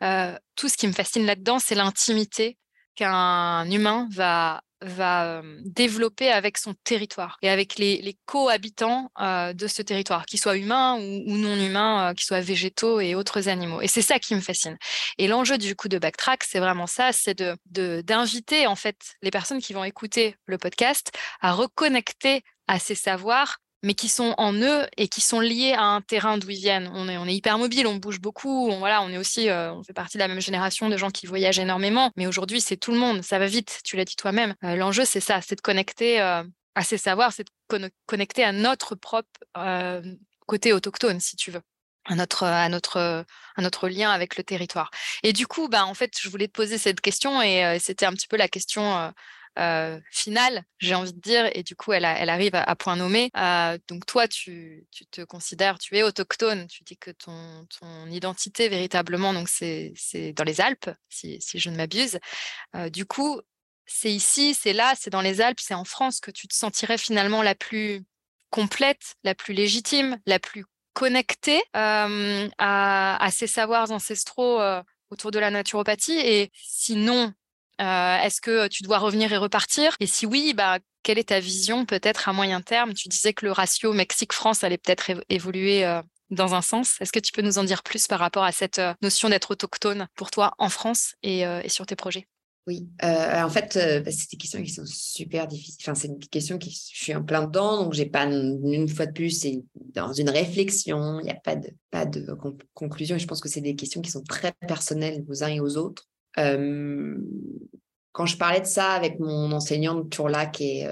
tout ce qui me fascine là-dedans, c'est l'intimité qu'un humain va va développer avec son territoire et avec les, cohabitants de ce territoire, qu'ils soient humains ou, non humains, qu'ils soient végétaux et autres animaux. Et c'est ça qui me fascine. Et l'enjeu du coup de Backtrack, c'est vraiment ça, c'est de d'inviter en fait les personnes qui vont écouter le podcast à reconnecter à ces savoirs mais qui sont en eux et qui sont liés à un terrain d'où ils viennent. On est, on hyper mobile, on bouge beaucoup, on, voilà, on est aussi, euh, on fait partie de la même génération de gens qui voyagent énormément, mais aujourd'hui, c'est tout le monde, ça va vite, tu l'as dit toi-même. Euh, l'enjeu, c'est ça, c'est de connecter euh, à ces savoirs, c'est de connecter à notre propre côté autochtone, si tu veux. À notre, lien avec le territoire. Et du coup, bah, en fait, je voulais te poser cette question et c'était un petit peu la question finale, j'ai envie de dire, et du coup, elle, arrive à, point nommé. Euh, donc, toi, tu, te considères, tu es autochtone, tu dis que ton, identité véritablement, donc c'est dans les Alpes, si, je ne m'abuse. Euh, du coup, c'est ici, c'est là, c'est dans les Alpes, c'est en France que tu te sentirais finalement la plus complète, la plus légitime, la plus connectée à, à, ces savoirs ancestraux autour de la naturopathie? Et sinon, euh, est-ce que tu dois revenir et repartir? Et si oui, bah, quelle est ta vision peut-être à moyen terme? Tu disais que le ratio Mexique-France allait peut-être évoluer dans un sens. Est-ce que tu peux nous en dire plus par rapport à cette notion d'être autochtone pour toi en France et, sur tes projets? Oui, en fait, bah, c'est des questions qui sont super difficiles. C'est une question qui je suis en plein dedans, donc j'ai pas une fois de plus, c'est dans une réflexion. Il n'y a pas de conclusion. Je pense que c'est des questions qui sont très personnelles aux uns et aux autres quand je parlais de ça avec mon enseignante Tourla, qui, est,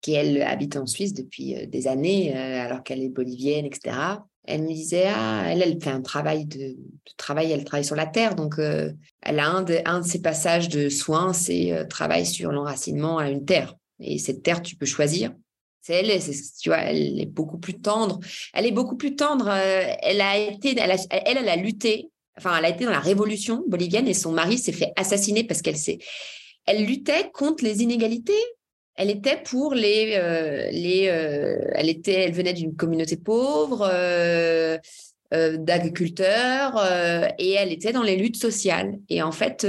qui elle habite en Suisse depuis des années, alors qu'elle est bolivienne, etc. Elle me disait, ah, elle, elle fait un travail de, travail, elle travaille sur la terre, donc elle a un de, ses passages de soins, c'est travail sur l'enracinement à une terre. Et cette terre, tu peux choisir. C'est elle, tu vois, elle est beaucoup plus tendre. Elle est beaucoup plus tendre. elle a été, elle a lutté enfin, elle a été dans la révolution bolivienne et son mari s'est fait assassiner parce qu'elle s'est, elle luttait contre les inégalités. Elle était pour les, euh, les, euh, elle était, elle venait d'une communauté pauvre, euh, d'agriculteurs, et elle était dans les luttes sociales. Et en fait,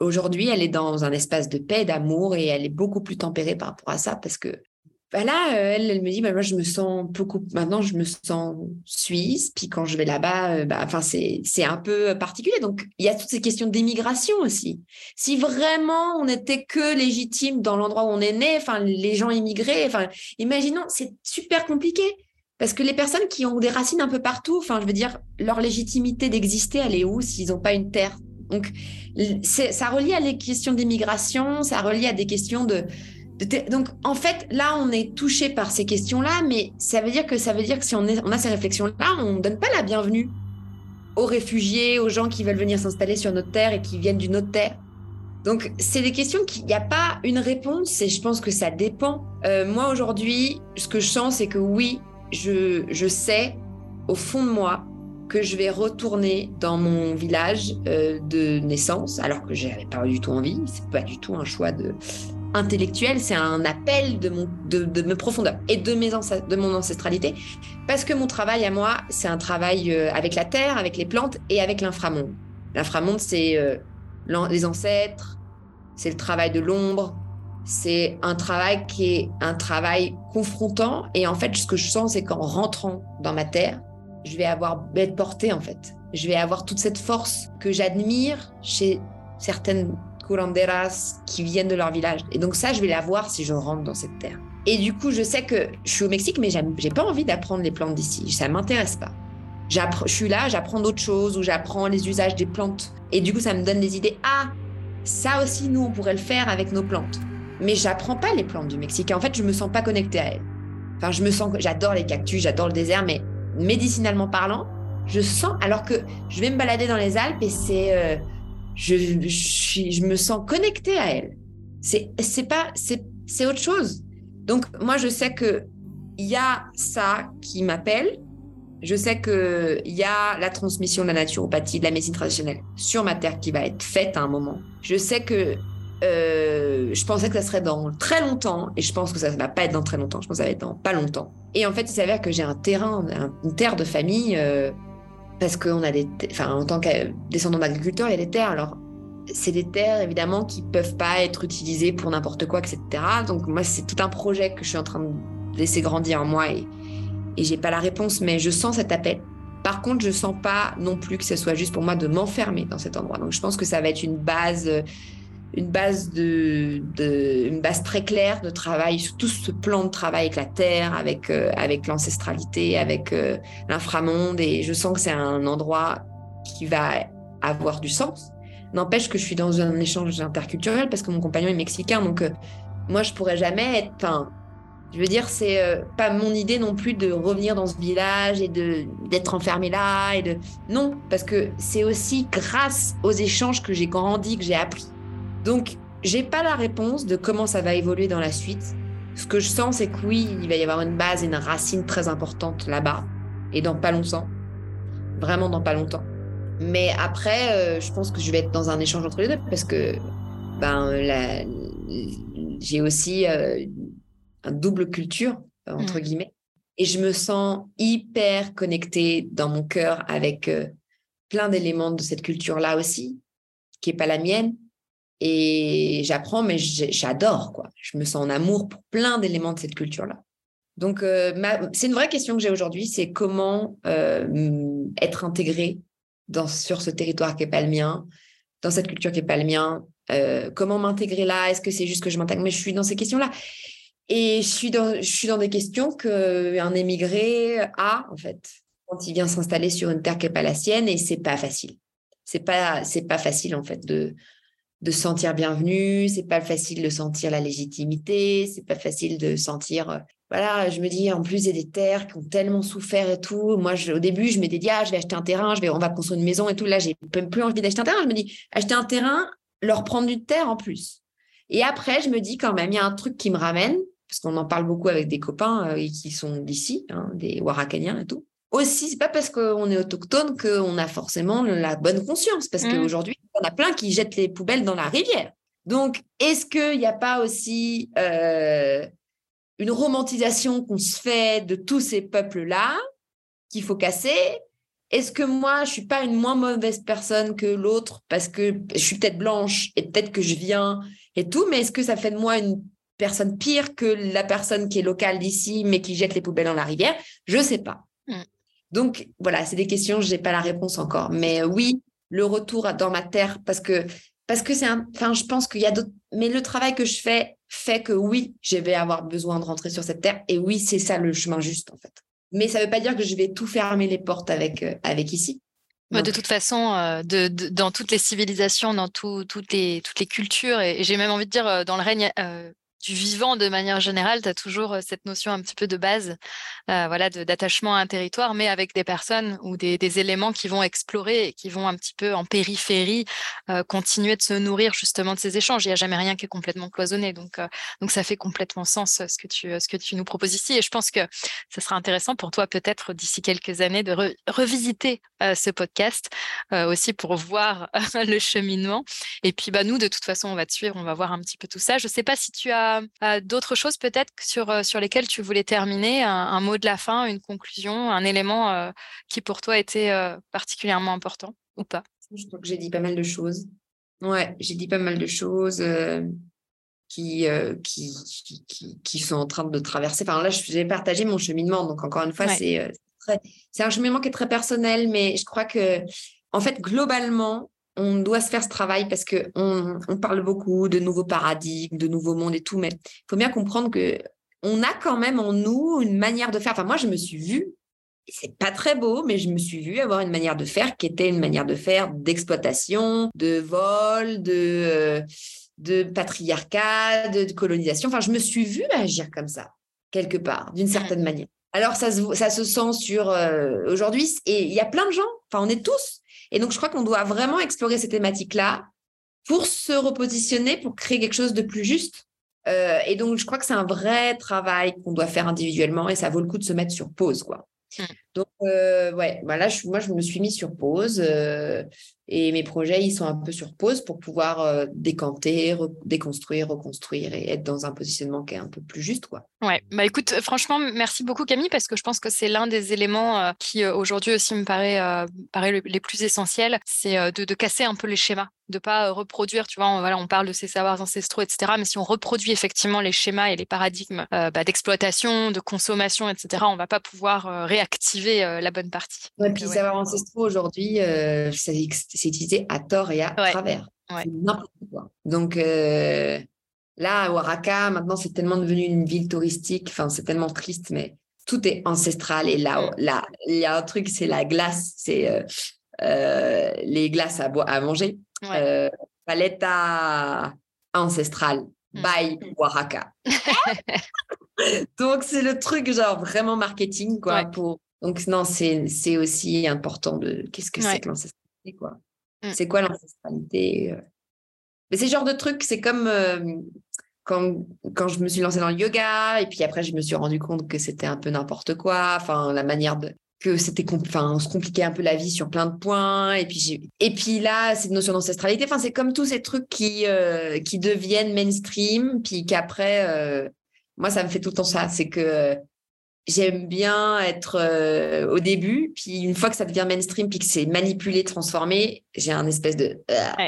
aujourd'hui, elle est dans un espace de paix, d'amour, et elle est beaucoup plus tempérée par rapport à ça parce que bah là, euh, elle, me dit, bah, moi, je me sens beaucoup, maintenant, je me sens suisse. Puis quand je vais là-bas, euh, bah, enfin, c'est, un peu particulier. Donc, il y a toutes ces questions d'immigration aussi. Si vraiment on n'était que légitime dans l'endroit où on est né, enfin, les gens immigrés, enfin, imaginons, c'est super compliqué. Parce que les personnes qui ont des racines un peu partout, enfin, je veux dire, leur légitimité d'exister, elle est où s'ils n'ont pas une terre? Donc, ça relie à des questions d'immigration, ça relie à des questions de, donc, en fait, là, on est touché par ces questions-là, mais ça veut dire que ça veut dire que si on, a ces réflexions-là, on ne donne pas la bienvenue aux réfugiés, aux gens qui veulent venir s'installer sur notre terre et qui viennent d'une autre terre. Donc, c'est des questions qu'il n'y a pas une réponse et je pense que ça dépend. Euh, moi, aujourd'hui, ce que je sens, c'est que oui, je, je, sais au fond de moi que je vais retourner dans mon village euh, de naissance, alors que je n'avais pas du tout envie. C'est pas du tout un choix de, intellectuel, c'est un appel de, mon, de, de mes profondeurs et de, mes de mon ancestralité, parce que mon travail à moi, c'est un travail euh, avec la terre, avec les plantes et avec l'inframonde. L'inframonde, c'est euh, les ancêtres, c'est le travail de l'ombre, c'est un travail qui est un travail confrontant. Et en fait, ce que je sens, c'est qu'en rentrant dans ma terre, je vais avoir être portée en fait. Je vais avoir toute cette force que j'admire chez certaines curanderas qui viennent de leur village. Et donc ça, je vais la voir si je rentre dans cette terre. Et du coup, je sais que je suis au Mexique, mais j'ai pas envie d'apprendre les plantes d'ici. Ça m'intéresse pas. Je suis là, j'apprends d'autres choses ou j'apprends les usages des plantes. Et du coup, ça me donne des idées. Ah, ça aussi, nous, on pourrait le faire avec nos plantes. Mais j'apprends pas les plantes du Mexique. en fait, je me sens pas connectée à elles. Enfin, je me sens, j'adore les cactus, j'adore le désert, mais médicinalement parlant, je sens, alors que je vais me balader dans les Alpes et c'est, euh, je, je, je, me sens connectée à elle. C'est, pas, c'est autre chose. Donc, moi, je sais que il y a ça qui m'appelle. Je sais que il y a la transmission de la naturopathie, de la médecine traditionnelle sur ma terre qui va être faite à un moment. Je sais que euh, je pensais que ça serait dans très longtemps et je pense que ça ne va pas être dans très longtemps. Je pense que ça va être dans pas longtemps. Et en fait, il s'avère que j'ai un terrain, une terre de famille. Euh, parce qu'on a des, enfin, en tant que descendant d'agriculteurs, il y a des terres. Alors, c'est des terres évidemment qui peuvent pas être utilisées pour n'importe quoi, etc. Donc moi, c'est tout un projet que je suis en train de laisser grandir en moi et, et j'ai pas la réponse, mais je sens cet appel. Par contre, je sens pas non plus que ce soit juste pour moi de m'enfermer dans cet endroit. Donc je pense que ça va être une base, une base de, une base très claire de travail sur tout ce plan de travail avec la terre, avec euh, avec l'ancestralité, avec euh, l'inframonde. Et je sens que c'est un endroit qui va avoir du sens. N'empêche que je suis dans un échange interculturel parce que mon compagnon est mexicain, donc euh, moi je pourrais jamais être. Je veux dire, c'est pas mon idée non plus de revenir dans ce village et de d'être enfermé là et de non, parce que c'est aussi grâce aux échanges que j'ai grandi, que j'ai appris. Donc j'ai pas la réponse de comment ça va évoluer dans la suite. Ce que je sens, c'est que oui, il va y avoir une base et une racine très importante là-bas et dans pas longtemps, vraiment dans pas longtemps. Mais après, euh, je pense que je vais être dans un échange entre les deux parce que ben, j'ai aussi euh, une double culture, entre mmh. guillemets. Et je me sens hyper connectée dans mon cœur avec euh, plein d'éléments de cette culture-là aussi, qui n'est pas la mienne. Et j'apprends, mais j'adore, quoi. Je me sens en amour pour plein d'éléments de cette culture-là. Donc, c'est une vraie question que j'ai aujourd'hui, c'est comment être intégré dans, sur ce territoire qui n'est pas le mien, dans cette culture qui n'est pas le mien euh, Comment m'intégrer là? Est-ce que c'est juste que je m'intègre? Mais je suis dans ces questions-là. Et je suis dans, je suis dans des questions qu'un émigré a, en fait, quand il vient s'installer sur une terre qui n'est pas la sienne, et c'est pas facile. C'est pas, c'est pas facile, en fait, de, de se sentir bienvenu, c'est pas facile de sentir la légitimité, c'est pas facile de sentir euh, voilà, je me dis, en plus, il y a des terres qui ont tellement souffert et tout. Moi, au début, je m'étais dit, ah, je vais acheter un terrain, je vais, on va construire une maison et tout. Là, j'ai même plus envie d'acheter un terrain. Je me dis, acheter un terrain, leur prendre du terre en plus. Et après, je me dis quand même, il y a un truc qui me ramène, parce qu'on en parle beaucoup avec des copains euh, qui sont d'ici, hein, des Warakaniens et tout. Aussi, c'est pas parce qu'on est autochtone qu'on a forcément la bonne conscience, parce mmh. qu'aujourd'hui, on a plein qui jettent les poubelles dans la rivière. Donc, est-ce qu'il n'y a pas aussi euh, une romantisation qu'on se fait de tous ces peuples-là qu'il faut casser? Est-ce que moi, je suis pas une moins mauvaise personne que l'autre parce que je suis peut-être blanche et peut-être que je viens et tout, mais est-ce que ça fait de moi une personne pire que la personne qui est locale d'ici mais qui jette les poubelles dans la rivière? Je sais pas. Mm. Donc voilà, c'est des questions, je n'ai pas la réponse encore. Mais oui, le retour dans ma terre parce que parce que c'est un, enfin, je pense qu'il y a d'autres, mais le travail que je fais fait que oui, je vais avoir besoin de rentrer sur cette terre. Et oui, c'est ça le chemin juste, en fait. Mais ça ne veut pas dire que je vais tout fermer les portes avec, euh, avec ici. De toute façon, euh, de, dans toutes les civilisations, dans toutes, les, toutes les cultures, et, j'ai même envie de dire euh, dans le règne du vivant de manière générale, tu as toujours cette notion un petit peu de base voilà, d'attachement à un territoire, mais avec des personnes ou des, éléments qui vont explorer et qui vont un petit peu en périphérie continuer de se nourrir justement de ces échanges. Il n'y a jamais rien qui est complètement cloisonné. Donc, donc ça fait complètement sens ce que, tu, ce que tu nous proposes ici. Et je pense que ce sera intéressant pour toi peut-être d'ici quelques années de revisiter ce podcast aussi pour voir le cheminement. Et puis bah, nous, de toute façon, on va te suivre, on va voir un petit peu tout ça. Je ne sais pas si tu as d'autres choses peut-être sur, euh, sur lesquelles tu voulais terminer, un, mot de la fin, une conclusion, un élément euh, qui pour toi était euh, particulièrement important ou pas? Je crois que j'ai dit pas mal de choses. Ouais, j'ai dit pas mal de choses qui, qui, qui, qui, sont en train de traverser. Enfin là, j'ai partagé mon cheminement, donc encore une fois, c'est c'est un cheminement qui est très personnel, mais je crois que, en fait, globalement, on doit se faire ce travail parce que on, parle beaucoup de nouveaux paradigmes, de nouveaux mondes et tout, mais il faut bien comprendre que on a quand même en nous une manière de faire. Enfin, moi, je me suis vue, c'est pas très beau, mais je me suis vue avoir une manière de faire qui était une manière de faire d'exploitation, de vol, de, euh, de patriarcat, de, colonisation. Enfin, je me suis vue agir comme ça, quelque part, d'une mmh. certaine manière. Alors, ça se, ça se sent sur euh, aujourd'hui, et il y a plein de gens, enfin, on est tous et donc, je crois qu'on doit vraiment explorer ces thématiques-là pour se repositionner, pour créer quelque chose de plus juste. Euh, et donc, je crois que c'est un vrai travail qu'on doit faire individuellement et ça vaut le coup de se mettre sur pause, quoi. Hmm. Donc, euh, ouais, bah là, je, moi, je me suis mis sur pause euh, et mes projets, ils sont un peu sur pause pour pouvoir euh, décanter, déconstruire, reconstruire et être dans un positionnement qui est un peu plus juste, quoi. Ouais, bah écoute, franchement, merci beaucoup Camille parce que je pense que c'est l'un des éléments qui aujourd'hui aussi me paraît, paraît les plus essentiels, c'est de, casser un peu les schémas de pas reproduire, tu vois, on, voilà, on parle de ces savoirs ancestraux, etc. Mais si on reproduit effectivement les schémas et les paradigmes bah, d'exploitation, de consommation, etc., on va pas pouvoir réactiver euh, la bonne partie. Ouais, puis les savoirs ancestraux aujourd'hui, c'est utilisé à tort et à travers. N'importe quoi. Donc là, à Oaxaca, maintenant, c'est tellement devenu une ville touristique. Enfin, c'est tellement triste, mais tout est ancestral. Et là, mm. là, il y a un truc, c'est la glace, c'est les glaces à, à manger ouais. euh, ancestrale hmm. by Oaxaca. Donc, c'est le truc, genre, vraiment marketing, quoi. Pour... Donc, non, c'est aussi important de qu'est-ce que c'est que l'ancestralité, quoi. Hmm. C'est quoi l'ancestralité euh? Mais c'est genre de truc, c'est comme euh, quand, quand je me suis lancée dans le yoga, et puis après, je me suis rendu compte que c'était un peu n'importe quoi. Enfin, la manière de, que c'était enfin on se compliquait un peu la vie sur plein de points et puis j'ai et puis là cette notion d'ancestralité enfin c'est comme tous ces trucs qui euh, qui deviennent mainstream puis qu'après euh, moi ça me fait tout le temps ça c'est que j'aime bien être euh, au début puis une fois que ça devient mainstream puis que c'est manipulé transformé j'ai un espèce de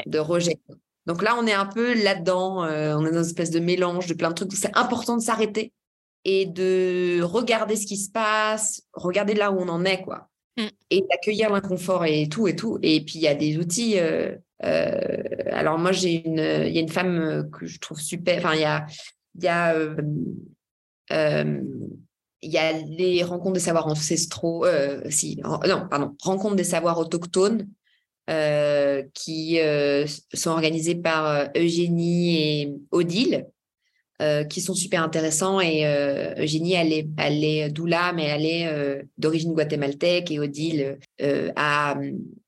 de rejet donc là on est un peu là-dedans on est dans une espèce de mélange de plein de trucs c'est important de s'arrêter et de regarder ce qui se passe, regarder là où on en est, quoi. Mm. Et d'accueillir l'inconfort et tout et tout. Et puis, il y a des outils. Euh, euh, alors, moi, j'ai une, il y a une femme que je trouve super. Enfin, il y a, il y a, euh, il y a les rencontres des savoirs ancestraux, si, non, pardon, rencontres des savoirs autochtones qui sont organisées par Eugénie et Odile. Euh, qui sont super intéressants. Et euh, Eugénie, elle est, elle est doula, mais elle est euh, d'origine guatémaltèque. Et Odile a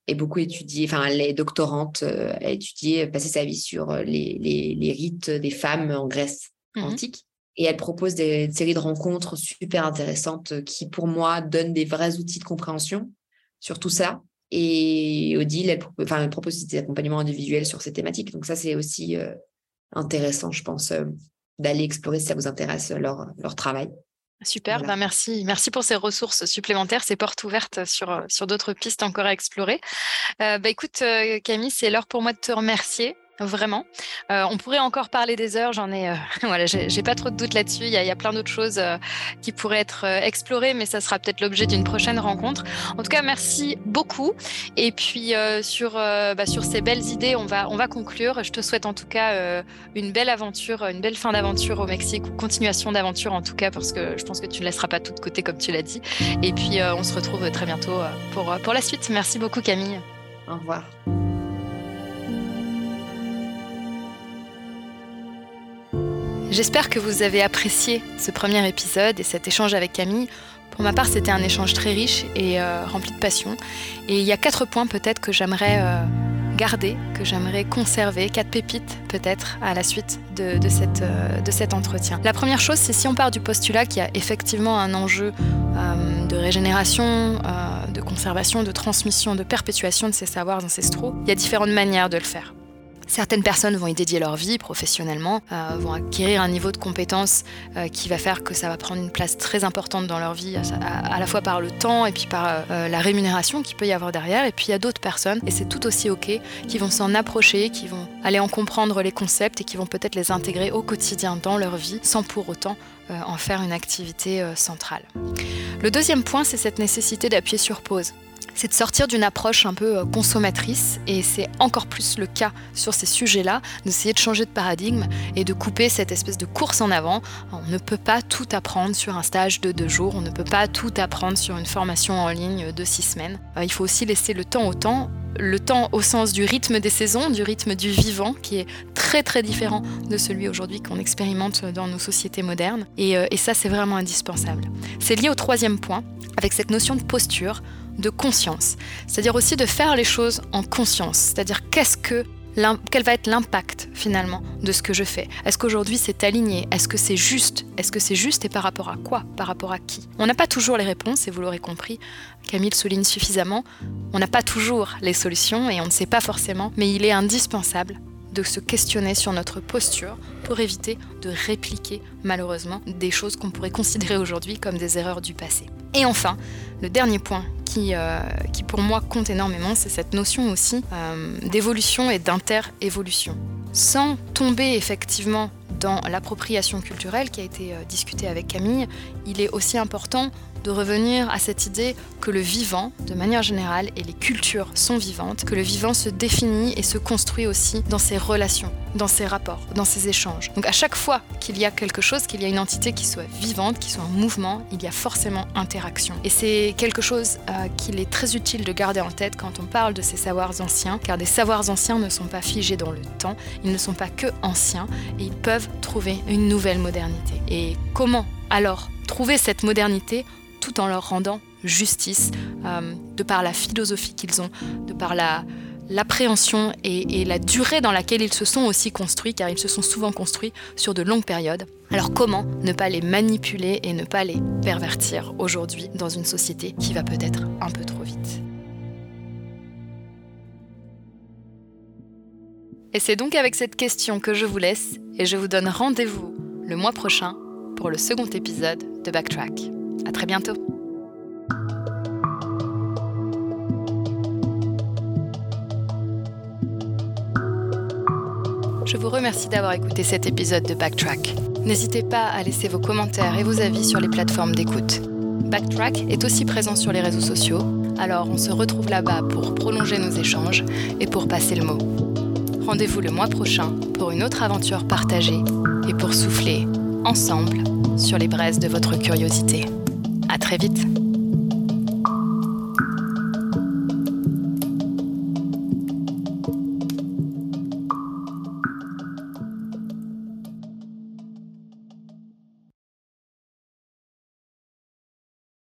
est beaucoup étudié, enfin, elle est doctorante, elle a étudié, passé sa vie sur les, les, les rites des femmes en Grèce mmh antique. Et elle propose des, une série de rencontres super intéressantes qui, pour moi, donnent des vrais outils de compréhension sur tout ça. Et Odile, elle, enfin, elle propose des accompagnements individuels sur ces thématiques. Donc ça, c'est aussi intéressant, je pense, d'aller explorer si ça vous intéresse leur, leur travail. Super, ben merci. Merci pour ces ressources supplémentaires, ces portes ouvertes sur, sur d'autres pistes encore à explorer. Euh, bah, écoute, euh, Camille, c'est l'heure pour moi de te remercier vraiment. Euh, on pourrait encore parler des heures, j'en ai, euh, voilà, j'ai pas trop de doutes là-dessus. Il y, a plein d'autres choses euh, qui pourraient être explorées, mais ça sera peut-être l'objet d'une prochaine rencontre. En tout cas, merci beaucoup. Et puis sur, bah, sur ces belles idées, on va, on va conclure. Je te souhaite en tout cas une belle aventure, une belle fin d'aventure au Mexique, ou continuation d'aventure en tout cas, parce que je pense que tu ne laisseras pas tout de côté comme tu l'as dit. Et puis on se retrouve très bientôt pour, pour la suite. Merci beaucoup Camille. Au revoir. J'espère que vous avez apprécié ce premier épisode et cet échange avec Camille. Pour ma part, c'était un échange très riche et euh, rempli de passion. Et il y a quatre points peut-être que j'aimerais euh, garder, que j'aimerais conserver, quatre pépites peut-être à la suite de, euh, de cet entretien. La première chose, c'est si on part du postulat qu'il y a effectivement un enjeu de régénération, de conservation, de transmission, de perpétuation de ces savoirs ancestraux, il y a différentes manières de le faire. Certaines personnes vont y dédier leur vie professionnellement, euh, vont acquérir un niveau de compétence euh, qui va faire que ça va prendre une place très importante dans leur vie, à, la fois par le temps et puis par euh, la rémunération qu'il peut y avoir derrière. Et puis il y a d'autres personnes, et c'est tout aussi OK, qui vont s'en approcher, qui vont aller en comprendre les concepts et qui vont peut-être les intégrer au quotidien dans leur vie sans pour autant en faire une activité centrale. Le deuxième point, c'est cette nécessité d'appuyer sur pause c'est de sortir d'une approche un peu euh, consommatrice, et c'est encore plus le cas sur ces sujets-là, d'essayer de changer de paradigme et de couper cette espèce de course en avant. On ne peut pas tout apprendre sur un stage de deux jours, on ne peut pas tout apprendre sur une formation en ligne de six semaines. Euh, il faut aussi laisser le temps au temps le temps au sens du rythme des saisons, du rythme du vivant, qui est très très différent de celui aujourd'hui qu'on expérimente dans nos sociétés modernes. Et, euh, et ça, c'est vraiment indispensable. C'est lié au troisième point, avec cette notion de posture de conscience. C'est-à-dire aussi de faire les choses en conscience. C'est-à-dire qu'est-ce que quel va être l'impact finalement de ce que je fais? Est-ce qu'aujourd'hui c'est aligné? Est-ce que c'est juste? Est-ce que c'est juste et par rapport à quoi? Par rapport à qui? On n'a pas toujours les réponses et vous l'aurez compris, Camille souligne suffisamment, on n'a pas toujours les solutions et on ne sait pas forcément, mais il est indispensable de se questionner sur notre posture pour éviter de répliquer malheureusement des choses qu'on pourrait considérer aujourd'hui comme des erreurs du passé. Et enfin, le dernier point qui, euh, pour moi compte énormément, c'est cette notion aussi euh, d'évolution et d'inter-évolution. Sans tomber effectivement dans l'appropriation culturelle qui a été euh, discutée avec Camille, il est aussi important de revenir à cette idée que le vivant, de manière générale, et les cultures sont vivantes, que le vivant se définit et se construit aussi dans ses relations, dans ses rapports, dans ses échanges. Donc à chaque fois qu'il y a quelque chose, qu'il y a une entité qui soit vivante, qui soit en mouvement, il y a forcément interaction. Et c'est quelque chose euh, qu'il est très utile de garder en tête quand on parle de ces savoirs anciens, car des savoirs anciens ne sont pas figés dans le temps, ils ne sont pas que anciens, et ils peuvent trouver une nouvelle modernité. Et comment alors trouver cette modernité tout en leur rendant justice, euh, de par la philosophie qu'ils ont, de par la, l'appréhension et, la durée dans laquelle ils se sont aussi construits, car ils se sont souvent construits sur de longues périodes. Alors comment ne pas les manipuler et ne pas les pervertir aujourd'hui dans une société qui va peut-être un peu trop vite? Et c'est donc avec cette question que je vous laisse et je vous donne rendez-vous le mois prochain pour le second épisode de Backtrack. À très bientôt. Je vous remercie d'avoir écouté cet épisode de Backtrack. N'hésitez pas à laisser vos commentaires et vos avis sur les plateformes d'écoute. Backtrack est aussi présent sur les réseaux sociaux, alors on se retrouve là-bas pour prolonger nos échanges et pour passer le mot. Rendez-vous le mois prochain pour une autre aventure partagée et pour souffler ensemble sur les braises de votre curiosité. Très vite